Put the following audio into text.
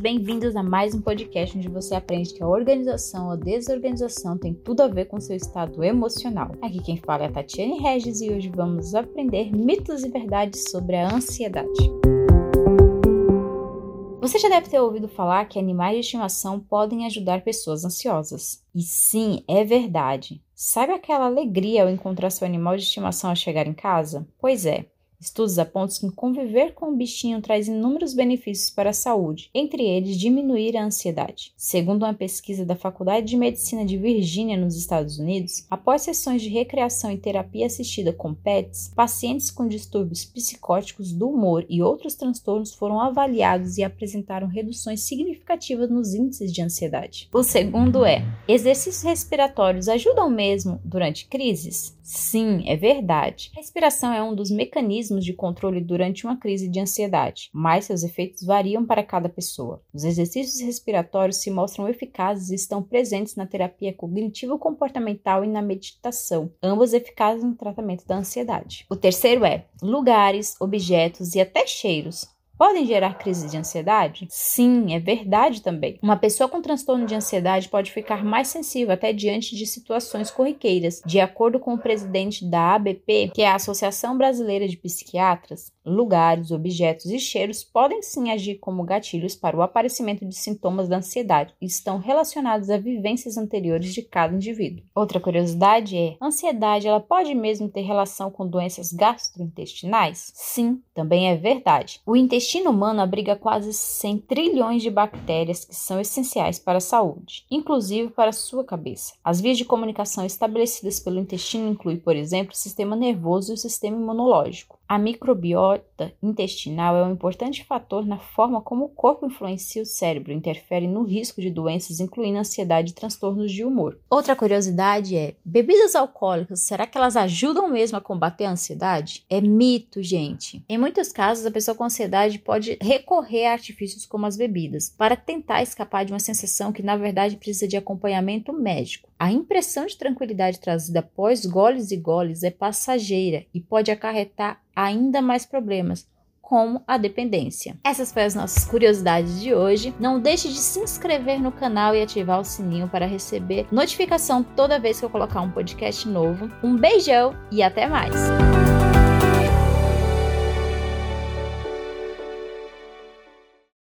Bem-vindos a mais um podcast onde você aprende que a organização ou desorganização tem tudo a ver com seu estado emocional. Aqui quem fala é a Tatiane Regis e hoje vamos aprender mitos e verdades sobre a ansiedade. Você já deve ter ouvido falar que animais de estimação podem ajudar pessoas ansiosas. E sim, é verdade. Sabe aquela alegria ao encontrar seu animal de estimação ao chegar em casa? Pois é. Estudos apontam que conviver com o bichinho traz inúmeros benefícios para a saúde, entre eles diminuir a ansiedade. Segundo uma pesquisa da Faculdade de Medicina de Virgínia, nos Estados Unidos, após sessões de recreação e terapia assistida com pets, pacientes com distúrbios psicóticos do humor e outros transtornos foram avaliados e apresentaram reduções significativas nos índices de ansiedade. O segundo é: exercícios respiratórios ajudam mesmo durante crises? Sim, é verdade. A respiração é um dos mecanismos mecanismos de controle durante uma crise de ansiedade, mas seus efeitos variam para cada pessoa. Os exercícios respiratórios se mostram eficazes e estão presentes na terapia cognitivo-comportamental e na meditação, ambos eficazes no tratamento da ansiedade. O terceiro é lugares, objetos e até cheiros podem gerar crise de ansiedade? Sim, é verdade também. Uma pessoa com transtorno de ansiedade pode ficar mais sensível até diante de situações corriqueiras. De acordo com o presidente da ABP, que é a Associação Brasileira de Psiquiatras, lugares, objetos e cheiros podem sim agir como gatilhos para o aparecimento de sintomas da ansiedade e estão relacionados a vivências anteriores de cada indivíduo. Outra curiosidade é: a ansiedade ela pode mesmo ter relação com doenças gastrointestinais? Sim, também é verdade. O intestino humano abriga quase 100 trilhões de bactérias que são essenciais para a saúde, inclusive para a sua cabeça. As vias de comunicação estabelecidas pelo intestino incluem, por exemplo, o sistema nervoso e o sistema imunológico. A microbiota intestinal é um importante fator na forma como o corpo influencia o cérebro, interfere no risco de doenças, incluindo ansiedade e transtornos de humor. Outra curiosidade é: bebidas alcoólicas, será que elas ajudam mesmo a combater a ansiedade? É mito, gente. Em muitos casos, a pessoa com ansiedade pode recorrer a artifícios como as bebidas para tentar escapar de uma sensação que, na verdade, precisa de acompanhamento médico. A impressão de tranquilidade trazida após goles e goles é passageira e pode acarretar ainda mais problemas, como a dependência. Essas foram as nossas curiosidades de hoje. Não deixe de se inscrever no canal e ativar o sininho para receber notificação toda vez que eu colocar um podcast novo. Um beijão e até mais!